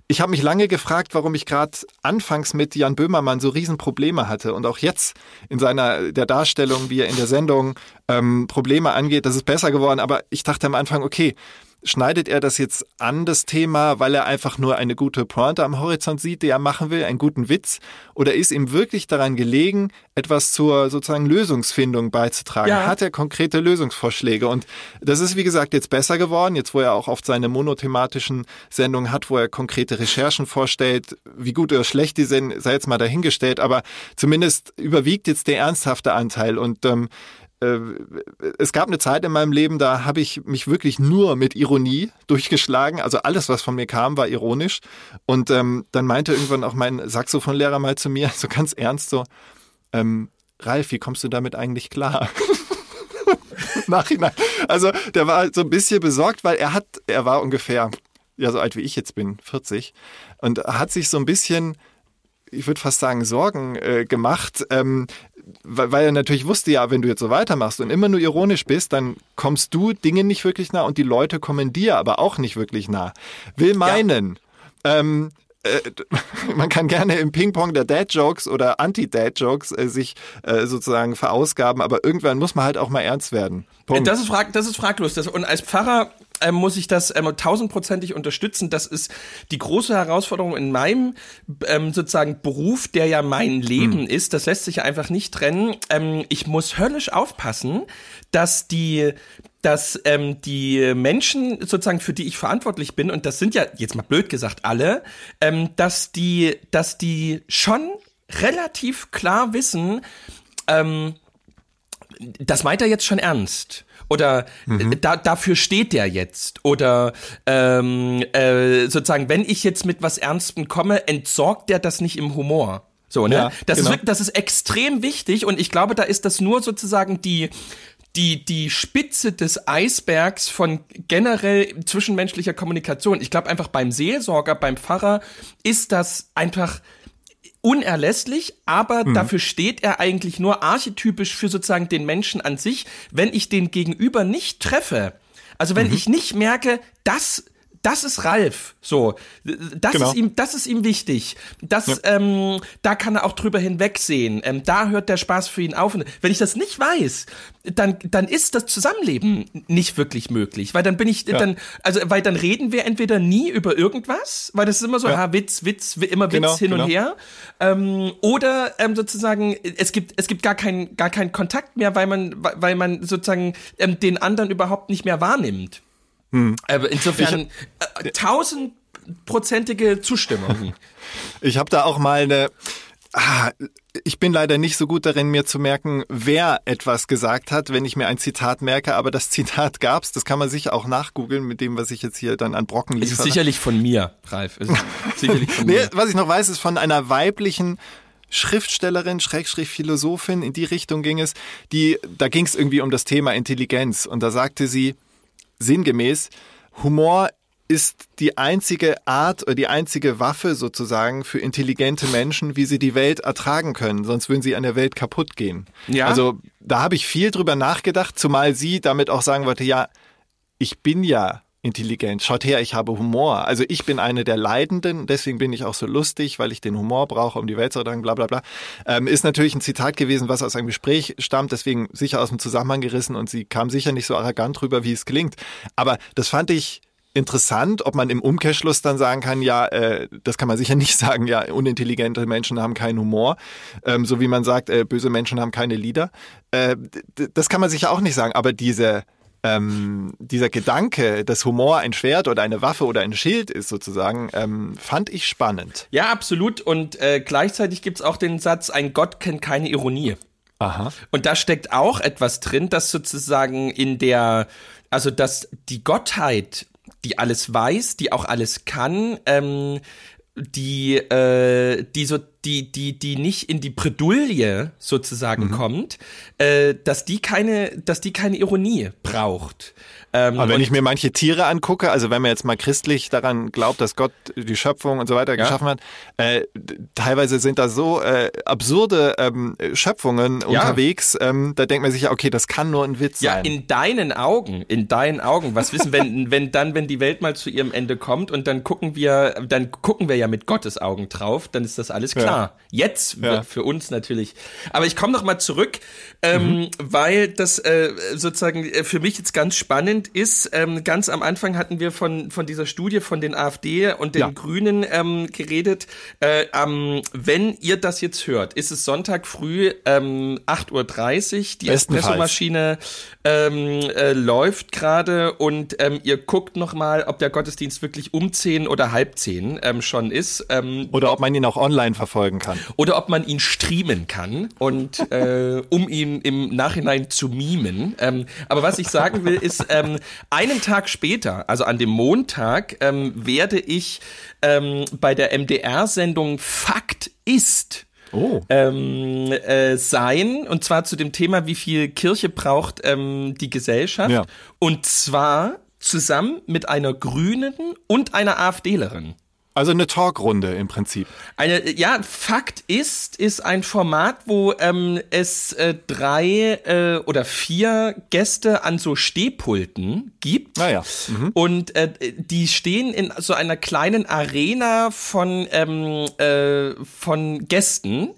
Ich habe mich lange gefragt, warum ich gerade anfangs mit Jan Böhmermann so Riesenprobleme hatte und auch jetzt in seiner der Darstellung, wie er in der Sendung ähm, Probleme angeht, das ist besser geworden. Aber ich dachte am Anfang, okay, Schneidet er das jetzt an, das Thema, weil er einfach nur eine gute Pointe am Horizont sieht, die er machen will, einen guten Witz? Oder ist ihm wirklich daran gelegen, etwas zur sozusagen Lösungsfindung beizutragen? Ja. Hat er konkrete Lösungsvorschläge? Und das ist, wie gesagt, jetzt besser geworden, jetzt wo er auch oft seine monothematischen Sendungen hat, wo er konkrete Recherchen vorstellt. Wie gut oder schlecht die sind, sei jetzt mal dahingestellt, aber zumindest überwiegt jetzt der ernsthafte Anteil. Und ähm, äh, es gab eine Zeit in meinem Leben, da habe ich mich wirklich nur mit Ironie durchgeschlagen. Also alles, was von mir kam, war ironisch. Und ähm, dann meinte irgendwann auch mein Saxophonlehrer mal zu mir, so ganz ernst, so, ähm, Ralf, wie kommst du damit eigentlich klar? Nachhinein. Also der war so ein bisschen besorgt, weil er hat, er war ungefähr, ja so alt wie ich jetzt bin, 40, und hat sich so ein bisschen ich würde fast sagen, Sorgen äh, gemacht, ähm, weil, weil er natürlich wusste, ja, wenn du jetzt so weitermachst und immer nur ironisch bist, dann kommst du Dingen nicht wirklich nah und die Leute kommen dir aber auch nicht wirklich nah. Will meinen, ja. ähm, äh, man kann gerne im Ping-Pong der Dad-Jokes oder Anti-Dad-Jokes äh, sich äh, sozusagen verausgaben, aber irgendwann muss man halt auch mal ernst werden. Punkt. Das ist, frag das ist fraglos. Das, und als Pfarrer ähm, muss ich das ähm, tausendprozentig unterstützen. Das ist die große Herausforderung in meinem ähm, sozusagen Beruf, der ja mein Leben mhm. ist. Das lässt sich ja einfach nicht trennen. Ähm, ich muss höllisch aufpassen, dass die dass ähm, die Menschen sozusagen, für die ich verantwortlich bin, und das sind ja jetzt mal blöd gesagt alle, ähm, dass die, dass die schon relativ klar wissen, ähm, das meint er jetzt schon ernst. Oder mhm. da, dafür steht der jetzt. Oder ähm, äh, sozusagen, wenn ich jetzt mit was Ernstem komme, entsorgt der das nicht im Humor. So, ne? Ja, das, genau. ist, das ist extrem wichtig und ich glaube, da ist das nur sozusagen die, die, die Spitze des Eisbergs von generell zwischenmenschlicher Kommunikation. Ich glaube einfach beim Seelsorger, beim Pfarrer ist das einfach unerlässlich, aber mhm. dafür steht er eigentlich nur archetypisch für sozusagen den Menschen an sich, wenn ich den Gegenüber nicht treffe. Also wenn mhm. ich nicht merke, dass das ist Ralf. So, das genau. ist ihm, das ist ihm wichtig. Das, ja. ähm, da kann er auch drüber hinwegsehen. Ähm, da hört der Spaß für ihn auf. Und wenn ich das nicht weiß, dann, dann ist das Zusammenleben nicht wirklich möglich, weil dann bin ich, ja. dann, also, weil dann reden wir entweder nie über irgendwas, weil das ist immer so, ja. ha, Witz, Witz, immer Witz genau, hin genau. und her, ähm, oder ähm, sozusagen, es gibt, es gibt gar keinen, gar keinen Kontakt mehr, weil man, weil man sozusagen ähm, den anderen überhaupt nicht mehr wahrnimmt. Hm. Aber insofern ich, äh, tausendprozentige Zustimmung. Ich habe da auch mal eine. Ah, ich bin leider nicht so gut darin, mir zu merken, wer etwas gesagt hat, wenn ich mir ein Zitat merke, aber das Zitat gab's. Das kann man sicher auch nachgoogeln mit dem, was ich jetzt hier dann an Brocken liefere. Es ist sicherlich von mir, Ralf. Es ist sicherlich von nee, mir. Was ich noch weiß, ist von einer weiblichen Schriftstellerin, Schrägstrich Philosophin, in die Richtung ging es, die, da ging es irgendwie um das Thema Intelligenz und da sagte sie, sinngemäß, Humor ist die einzige Art oder die einzige Waffe sozusagen für intelligente Menschen, wie sie die Welt ertragen können. Sonst würden sie an der Welt kaputt gehen. Ja. Also da habe ich viel drüber nachgedacht, zumal sie damit auch sagen wollte, ja, ich bin ja intelligent. Schaut her, ich habe Humor. Also ich bin eine der Leidenden, deswegen bin ich auch so lustig, weil ich den Humor brauche, um die Welt zu retten, bla bla bla. Ähm, ist natürlich ein Zitat gewesen, was aus einem Gespräch stammt, deswegen sicher aus dem Zusammenhang gerissen und sie kam sicher nicht so arrogant drüber, wie es klingt. Aber das fand ich interessant, ob man im Umkehrschluss dann sagen kann, ja, äh, das kann man sicher nicht sagen, ja, unintelligente Menschen haben keinen Humor, ähm, so wie man sagt, äh, böse Menschen haben keine Lieder. Äh, das kann man sicher auch nicht sagen, aber diese ähm, dieser Gedanke, dass Humor ein Schwert oder eine Waffe oder ein Schild ist sozusagen, ähm, fand ich spannend. Ja, absolut. Und äh, gleichzeitig gibt's auch den Satz, ein Gott kennt keine Ironie. Aha. Und da steckt auch etwas drin, das sozusagen in der, also dass die Gottheit, die alles weiß, die auch alles kann, ähm, die, äh, die so, die, die, die nicht in die Bredouille sozusagen mhm. kommt, äh, dass die keine, dass die keine Ironie braucht. Ähm, Aber wenn ich mir manche Tiere angucke, also wenn man jetzt mal christlich daran glaubt, dass Gott die Schöpfung und so weiter ja. geschaffen hat, äh, teilweise sind da so äh, absurde ähm, Schöpfungen ja. unterwegs, ähm, da denkt man sich ja, okay, das kann nur ein Witz ja, sein. Ja, in deinen Augen, in deinen Augen, was wissen, wenn, wenn dann, wenn die Welt mal zu ihrem Ende kommt und dann gucken wir, dann gucken wir ja mit Gottes Augen drauf, dann ist das alles klar. Jetzt für uns natürlich. Aber ich komme noch mal zurück, ähm, mhm. weil das äh, sozusagen äh, für mich jetzt ganz spannend ist, ähm, ganz am Anfang hatten wir von, von dieser Studie von den AfD und den ja. Grünen ähm, geredet. Äh, ähm, wenn ihr das jetzt hört, ist es Sonntag früh ähm, 8.30 Uhr, die Espressomaschine ähm, äh, läuft gerade und ähm, ihr guckt nochmal, ob der Gottesdienst wirklich um 10 oder halb 10 ähm, schon ist. Ähm, oder ob man ihn auch online verfolgen kann. Oder ob man ihn streamen kann und äh, um ihn im Nachhinein zu mimen. Ähm, aber was ich sagen will, ist, ähm, einen Tag später, also an dem Montag, ähm, werde ich ähm, bei der MDR-Sendung Fakt ist oh. ähm, äh, sein. Und zwar zu dem Thema, wie viel Kirche braucht ähm, die Gesellschaft. Ja. Und zwar zusammen mit einer Grünen und einer AfDlerin. Also eine Talkrunde im Prinzip. Eine, ja, Fakt ist, ist ein Format, wo ähm, es äh, drei äh, oder vier Gäste an so Stehpulten gibt. Naja. Ah, mhm. Und äh, die stehen in so einer kleinen Arena von, ähm, äh, von Gästen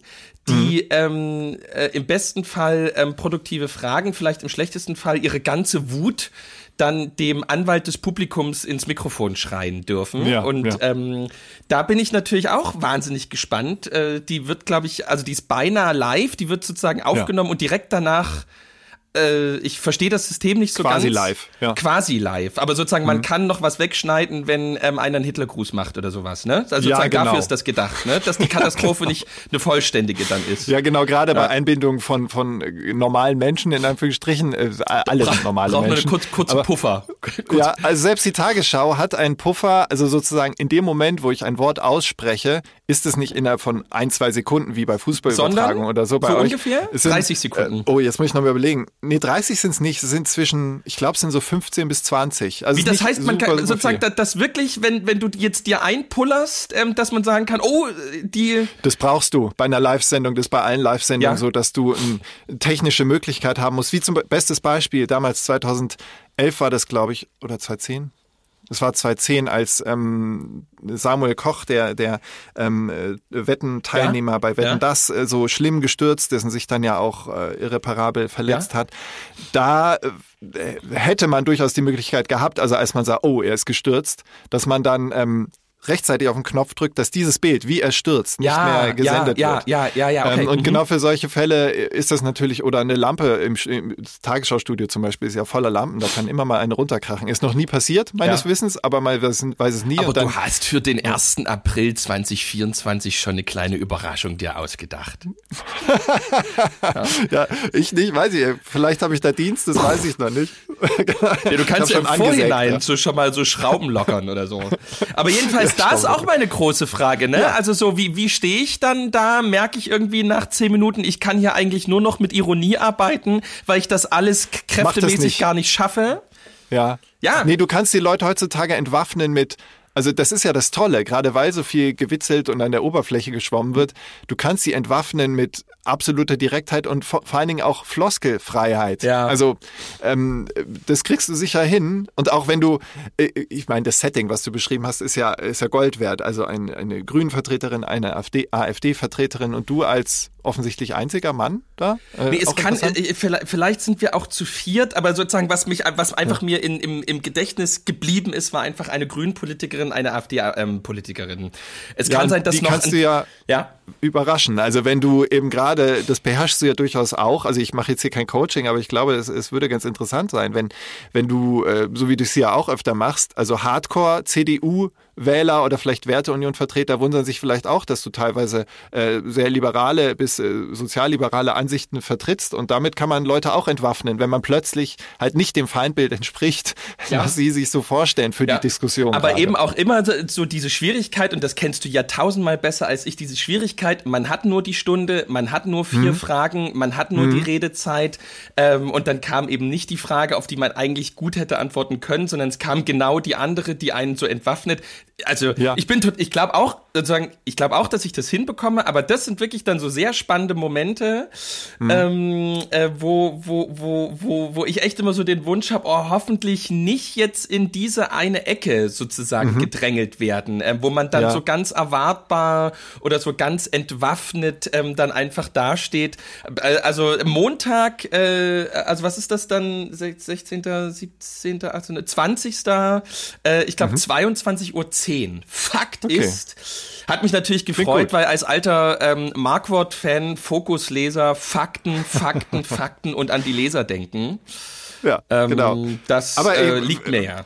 die mhm. ähm, äh, im besten Fall ähm, produktive Fragen, vielleicht im schlechtesten Fall ihre ganze Wut dann dem Anwalt des Publikums ins Mikrofon schreien dürfen. Ja, und ja. Ähm, da bin ich natürlich auch wahnsinnig gespannt. Äh, die wird, glaube ich, also die ist beinahe live, die wird sozusagen aufgenommen ja. und direkt danach ich verstehe das System nicht so Quasi ganz. live, ja. Quasi live. Aber sozusagen, man kann noch was wegschneiden, wenn ähm, einer einen Hitlergruß macht oder sowas, ne? Also Ja, sozusagen genau. dafür ist das gedacht, ne? Dass die Katastrophe nicht eine vollständige dann ist. Ja, genau, gerade bei Einbindung von, von äh, normalen Menschen, in Anführungsstrichen, äh, alle sind normale Braucht nur eine Menschen. kurz, kurze Aber- Puffer. Ja, also selbst die Tagesschau hat einen Puffer, also sozusagen in dem Moment, wo ich ein Wort ausspreche, ist es nicht innerhalb von ein, zwei Sekunden wie bei Fußballübertragungen Sondern oder so bei so euch. ungefähr? Sind, 30 Sekunden. Äh, oh, jetzt muss ich noch mal überlegen. Nee, 30 sind es nicht, es sind zwischen, ich glaube, es sind so 15 bis 20. Also Wie das heißt, man kann sozusagen, dass das wirklich, wenn, wenn du jetzt dir einpullerst, ähm, dass man sagen kann, oh, die, Das brauchst du bei einer Live-Sendung, das ist bei allen Live-Sendungen Ja. so, dass du eine technische Möglichkeit haben musst. Wie zum Be- bestes Beispiel, damals 2011 war das, glaube ich, oder 2010? Das war 2010, als ähm, Samuel Koch, der, der ähm, äh, Wettenteilnehmer bei Wetten Ja. das äh, so schlimm gestürzt ist und sich dann ja auch äh, irreparabel verletzt Ja. hat. Da äh, hätte man durchaus die Möglichkeit gehabt, also als man sah, oh, er ist gestürzt, dass man dann ähm, rechtzeitig auf den Knopf drückt, dass dieses Bild, wie er stürzt, nicht ja, mehr gesendet ja, wird. ja, ja, ja, okay. Ähm, und mhm. genau für solche Fälle ist das natürlich, oder eine Lampe im, im Tagesschaustudio zum Beispiel ist ja voller Lampen, da kann immer mal eine runterkrachen. Ist noch nie passiert, meines Ja. Wissens, aber man weiß, weiß es nie. Aber und dann, du hast für den 1. April 2024 schon eine kleine Überraschung dir ausgedacht. ja, ich nicht, weiß ich, vielleicht habe ich da Dienst, das weiß ich noch nicht. Ja, du kannst ja im schon Vorhinein so schon mal so Schrauben lockern oder so. Aber jedenfalls, ist auch meine große Frage, ne? Also so, wie, wie stehe ich dann da? Merke ich irgendwie nach zehn Minuten, ich kann hier eigentlich nur noch mit Ironie arbeiten, weil ich das alles kräftemäßig nicht. gar nicht schaffe? Ja. Ja. Nee, du kannst die Leute heutzutage entwaffnen mit, also das ist ja das Tolle, gerade weil so viel gewitzelt und an der Oberfläche geschwommen wird, du kannst sie entwaffnen mit absoluter Direktheit und vor, allen Dingen auch Floskelfreiheit. Ja. Also ähm, das kriegst du sicher hin und auch wenn du, äh, ich meine, das Setting, was du beschrieben hast, ist ja, ist ja Gold wert. Also ein, eine Grünen-Vertreterin, eine AfD AfD-Vertreterin und du als offensichtlich einziger Mann da? Äh, Nee, es kann, äh, vielleicht, vielleicht sind wir auch zu viert, aber sozusagen, was mich, was einfach mir in, im, im Gedächtnis geblieben ist, war einfach eine Grünen-Politikerin, eine AfD-Politikerin. es Ja, kann sein, dass die noch kannst ein, du ja ja, überraschen. Also wenn du eben gerade, das beherrschst du ja durchaus auch, also ich mache jetzt hier kein Coaching, aber ich glaube, es, es würde ganz interessant sein, wenn, wenn du, äh, so wie du es ja auch öfter machst, also Hardcore CDU Wähler oder vielleicht Werteunion-Vertreter wundern sich vielleicht auch, dass du teilweise äh, sehr liberale bis äh, sozialliberale Ansichten vertrittst und damit kann man Leute auch entwaffnen, wenn man plötzlich halt nicht dem Feindbild entspricht, Ja. was sie sich so vorstellen für Ja. die Diskussion. Aber gerade. eben auch immer so- diese Schwierigkeit, und das kennst du ja tausendmal besser als ich, diese Schwierigkeit, man hat nur die Stunde, man hat nur vier Fragen, man hat nur die Redezeit ähm, und dann kam eben nicht die Frage, auf die man eigentlich gut hätte antworten können, sondern es kam genau die andere, die einen so entwaffnet. Also Ja. ich bin tot, ich glaube auch, sozusagen, ich glaube auch, dass ich das hinbekomme, aber das sind wirklich dann so sehr spannende Momente, ähm, äh, wo, wo, wo, wo, wo ich echt immer so den Wunsch habe, oh, hoffentlich nicht jetzt in diese eine Ecke sozusagen gedrängelt werden, äh, wo man dann Ja. so ganz erwartbar oder so ganz entwaffnet ähm, dann einfach dasteht. Äh, also Montag, äh, also was ist das dann? 16., 17., 18., 20., äh, ich glaube 22.10 Uhr. Fakt Okay. ist, hat mich natürlich gefreut, weil als alter ähm, Markwort-Fan, Fokusleser, Fakten, Fakten, Fakten und an die Leser denken. ja, Ähm, genau. Das Aber äh, eben, liegt mir ja.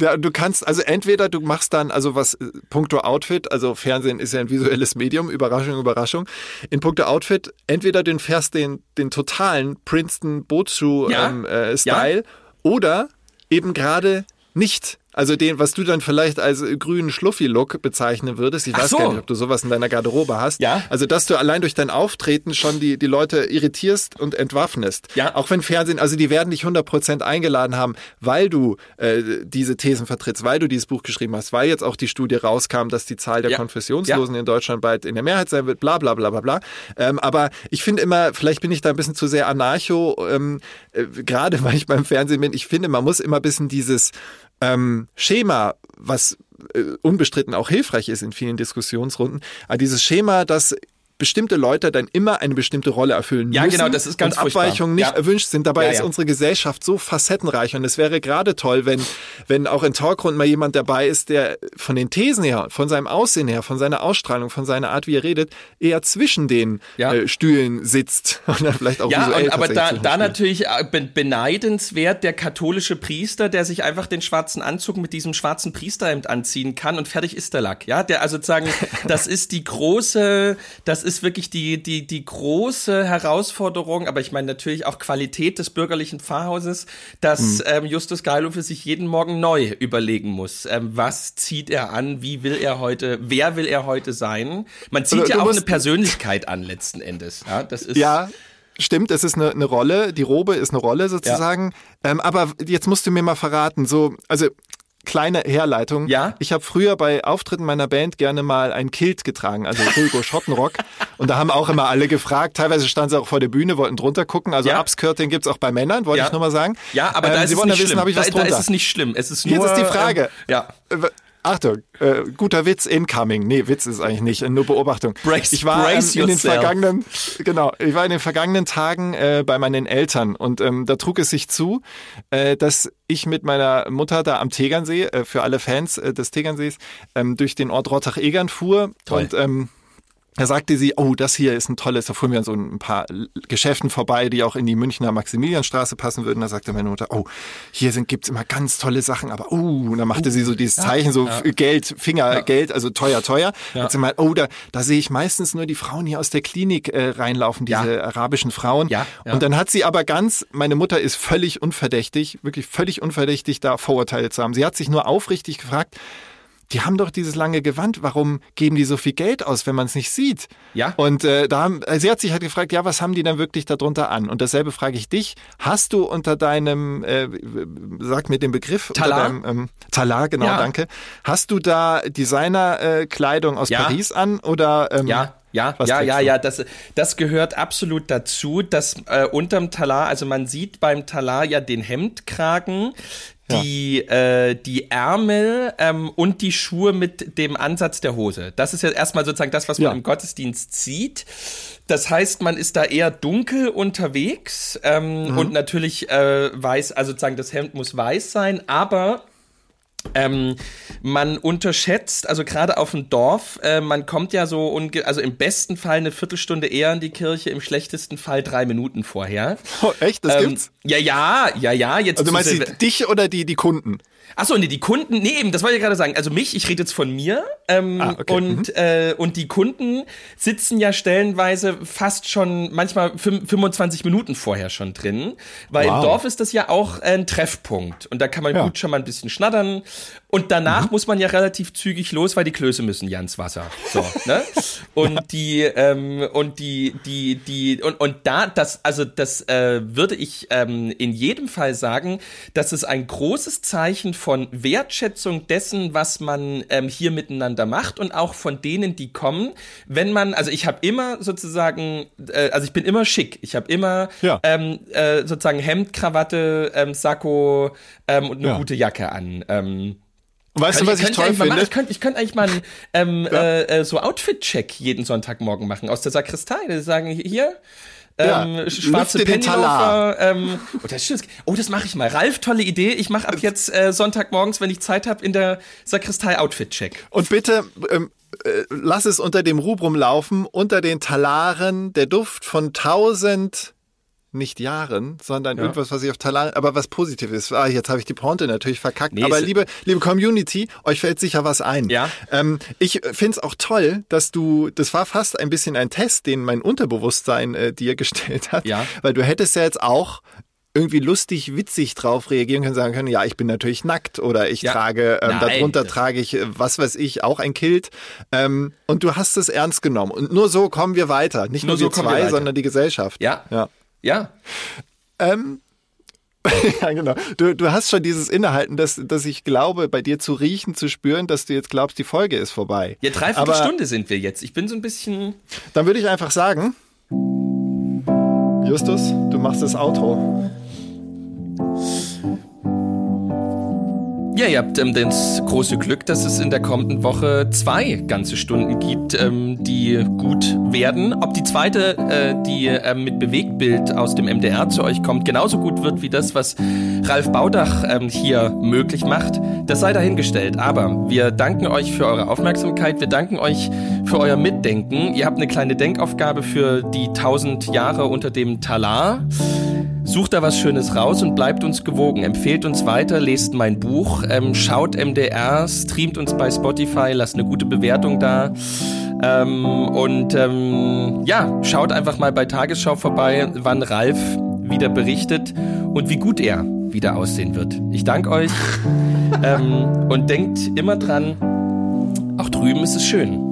Ja, du kannst, also entweder du machst dann, also was äh, puncto Outfit, also Fernsehen ist ja ein visuelles Medium, Überraschung, Überraschung. In puncto Outfit, entweder du fährst den, den totalen Princeton Bootsschuh Ja. ähm, äh, Style oder eben gerade nicht. Also den, was du dann vielleicht als grünen Schluffi-Look bezeichnen würdest. Ich Ach weiß so. gar nicht, ob du sowas in deiner Garderobe hast. Ja. Also, dass du allein durch dein Auftreten schon die, die Leute irritierst und entwaffnest. Ja. Auch wenn Fernsehen, also die werden dich 100% eingeladen haben, weil du äh, diese Thesen vertrittst, weil du dieses Buch geschrieben hast, weil jetzt auch die Studie rauskam, dass die Zahl der Ja. Konfessionslosen in Deutschland bald in der Mehrheit sein wird, bla bla bla bla bla. Ähm, aber ich finde immer, vielleicht bin ich da ein bisschen zu sehr anarcho, ähm, äh, gerade weil ich beim Fernsehen bin, ich finde, man muss immer ein bisschen dieses ähm, Schema, was äh, unbestritten auch hilfreich ist in vielen Diskussionsrunden, aber dieses Schema, das bestimmte Leute dann immer eine bestimmte Rolle erfüllen Ja, müssen genau, das ist ganz und furchtbar. Abweichungen nicht Ja. erwünscht sind. Dabei Ja, ist ja. unsere Gesellschaft so facettenreich und es wäre gerade toll, wenn, wenn auch in Talkrund mal jemand dabei ist, der von den Thesen her, von seinem Aussehen her, von seiner Ausstrahlung, von seiner Art, wie er redet, eher zwischen den Ja. äh, Stühlen sitzt und dann vielleicht auch Ja, und, aber da, da natürlich äh, be beneidenswert der katholische Priester, der sich einfach den schwarzen Anzug mit diesem schwarzen Priesterhemd anziehen kann und fertig ist der Lack. Ja, der also sozusagen, das ist die große, das ist wirklich die, die, die große Herausforderung, aber ich meine natürlich auch Qualität des bürgerlichen Pfarrhauses, dass ähm, Justus Geilofe sich jeden Morgen neu überlegen muss. Ähm, was zieht er an? Wie will er heute, wer will er heute sein? Man zieht Du- ja auch eine Persönlichkeit an letzten Endes. Ja, das ist, Ja, stimmt, es ist eine, eine Rolle, die Robe ist eine Rolle sozusagen. Ähm, aber jetzt musst du mir mal verraten, so, also kleine Herleitung. Ja? Ich habe früher bei Auftritten meiner Band gerne mal ein Kilt getragen, also Fulgo Schottenrock. Und da haben auch immer alle gefragt, teilweise standen sie auch vor der Bühne, wollten drunter gucken. Also Ja. Upskirting gibt's auch bei Männern, wollte Ja. ich nur mal sagen. Ja, aber da Ähm, ist Sie es wollen nicht wissen, schlimm. habe ich was da, da drunter. ist es nicht schlimm. Es ist Jetzt nur, ist die Frage. Ähm, ja. Achtung, äh, guter Witz incoming. Nee, Witz ist eigentlich nicht, nur Beobachtung. Brace- ich war ähm, in den vergangenen, genau, ich war in den vergangenen Tagen äh, bei meinen Eltern und ähm, da trug es sich zu, äh, dass ich mit meiner Mutter da am Tegernsee, äh, für alle Fans äh, des Tegernsees, ähm, durch den Ort Rottach-Egern fuhr Toll. und ähm, da sagte sie, oh, das hier ist ein tolles, da fuhren wir an so ein paar Geschäften vorbei, die auch in die Münchner Maximilianstraße passen würden. Da sagte meine Mutter, oh, hier sind, gibt's immer ganz tolle Sachen, aber oh, und dann machte sie so dieses Zeichen, so f- Geld, Finger, Geld, also teuer, teuer. Ja. Hat sie meint, oh, da, da sehe ich meistens nur die Frauen hier aus der Klinik äh, reinlaufen, diese Ja. arabischen Frauen. Ja, ja. Und dann hat sie aber ganz, meine Mutter ist völlig unverdächtig, wirklich völlig unverdächtig, da Vorurteile zu haben. Sie hat sich nur aufrichtig gefragt, die haben doch dieses lange Gewand, warum geben die so viel Geld aus, wenn man es nicht sieht? Ja. Und äh, da haben, äh, sie hat sich halt gefragt, ja, was haben die denn wirklich darunter an? Und dasselbe frage ich dich. Hast du unter deinem, äh, sag mir den Begriff, Talar? unter deinem ähm, Talar, genau, Ja. danke. Hast du da Designerkleidung äh, Kleidung aus Ja. Paris an oder? Ähm, Ja, ja, was ja, ja, du? ja, das, das gehört absolut dazu, dass äh, unterm Talar, also man sieht beim Talar ja den Hemdkragen, die, äh, die Ärmel ähm, und die Schuhe mit dem Ansatz der Hose. Das ist ja erstmal sozusagen das, was man Ja. im Gottesdienst sieht. Das heißt, man ist da eher dunkel unterwegs ähm, Mhm. und natürlich äh, weiß, also sozusagen das Hemd muss weiß sein, aber ähm, man unterschätzt, also gerade auf dem Dorf, äh, man kommt ja so, unge also im besten Fall eine Viertelstunde eher in die Kirche, im schlechtesten Fall drei Minuten vorher. Oh, echt? Das Ähm, gibt's? ja, ja, ja, ja. Jetzt Also du meinst die, dich oder die, die Kunden? Achso, nee, die Kunden, nee, eben, das wollte ich gerade sagen. Also mich, ich rede jetzt von mir. Ähm, Ah, okay, und, äh, und die Kunden sitzen ja stellenweise fast schon, manchmal fün- 25 Minuten vorher schon drin. Weil im Wow. Dorf ist das ja auch ein Treffpunkt. Und da kann man Ja. gut schon mal ein bisschen schnattern. Und danach muss man ja relativ zügig los, weil die Klöße müssen ja ins Wasser. So, ne? Und die, ähm, und die, die, die, und, und da, das, also das äh, würde ich ähm, in jedem Fall sagen, dass es ein großes Zeichen von Wertschätzung dessen, was man ähm, hier miteinander macht und auch von denen, die kommen, wenn man, also ich habe immer sozusagen, äh, also ich bin immer schick, ich habe immer Ja. ähm, äh, sozusagen Hemd, Krawatte, ähm, Sakko ähm, und eine Ja. gute Jacke an. Ähm, Weißt du, was ich könnte toll machen, finde? ich könnte ich könnte eigentlich mal einen ähm, äh, äh, so Outfit-Check jeden Sonntagmorgen machen aus der Sakristei. Die sagen hier. Ja, Ähm, schwarze den Talar. Pennyloafer. Ähm, oh, das, stimmt. oh, das mache ich mal. Ralf, tolle Idee. Ich mache ab jetzt äh, Sonntagmorgens, wenn ich Zeit habe, in der Sakristei Outfit-Check. Und bitte ähm, äh, lass es unter dem Rubrum laufen, unter den Talaren, der Duft von tausend nicht Jahren, sondern Ja. irgendwas, was ich auf Talaren, aber was positiv ist. Ah, jetzt habe ich die Pointe natürlich verkackt. Nee, aber liebe, liebe Community, euch fällt sicher was ein. Ja. Ähm, ich finde es auch toll, dass du, das war fast ein bisschen ein Test, den mein Unterbewusstsein äh, dir gestellt hat. Ja. Weil du hättest ja jetzt auch irgendwie lustig, witzig drauf reagieren können, sagen können, ja, ich bin natürlich nackt oder ich Ja. trage, ähm, Nein. darunter trage ich, äh, was weiß ich, auch ein Kilt. Ähm, und du hast es ernst genommen. Und nur so kommen wir weiter. Nicht nur, Nur so wir wir zwei, weiter. sondern die Gesellschaft. Ja. Ja. Ja. Ähm, ja, genau. Du, du hast schon dieses Innehalten, dass, dass ich glaube, bei dir zu riechen, zu spüren, dass du jetzt glaubst, die Folge ist vorbei. Ja, dreiviertel Stunde sind wir jetzt. Ich bin so ein bisschen. Dann würde ich einfach sagen, Justus, du machst das Outro. Ja, ihr habt ähm, das große Glück, dass es in der kommenden Woche zwei ganze Stunden gibt, ähm, die gut werden. Ob die zweite, äh, die ähm, mit Bewegtbild aus dem MDR zu euch kommt, genauso gut wird wie das, was Ralf Baudach ähm, hier möglich macht, das sei dahingestellt. Aber wir danken euch für eure Aufmerksamkeit. Wir danken euch für euer Mitdenken. Ihr habt eine kleine Denkaufgabe für die 1000 Jahre unter dem Talar. Sucht da was Schönes raus und bleibt uns gewogen. Empfehlt uns weiter, lest mein Buch, ähm, schaut MDR, streamt uns bei Spotify, lasst eine gute Bewertung da. Ähm, und ähm, ja, schaut einfach mal bei Tagesschau vorbei, wann Ralf wieder berichtet und wie gut er wieder aussehen wird. Ich danke euch ähm, und denkt immer dran, auch drüben ist es schön.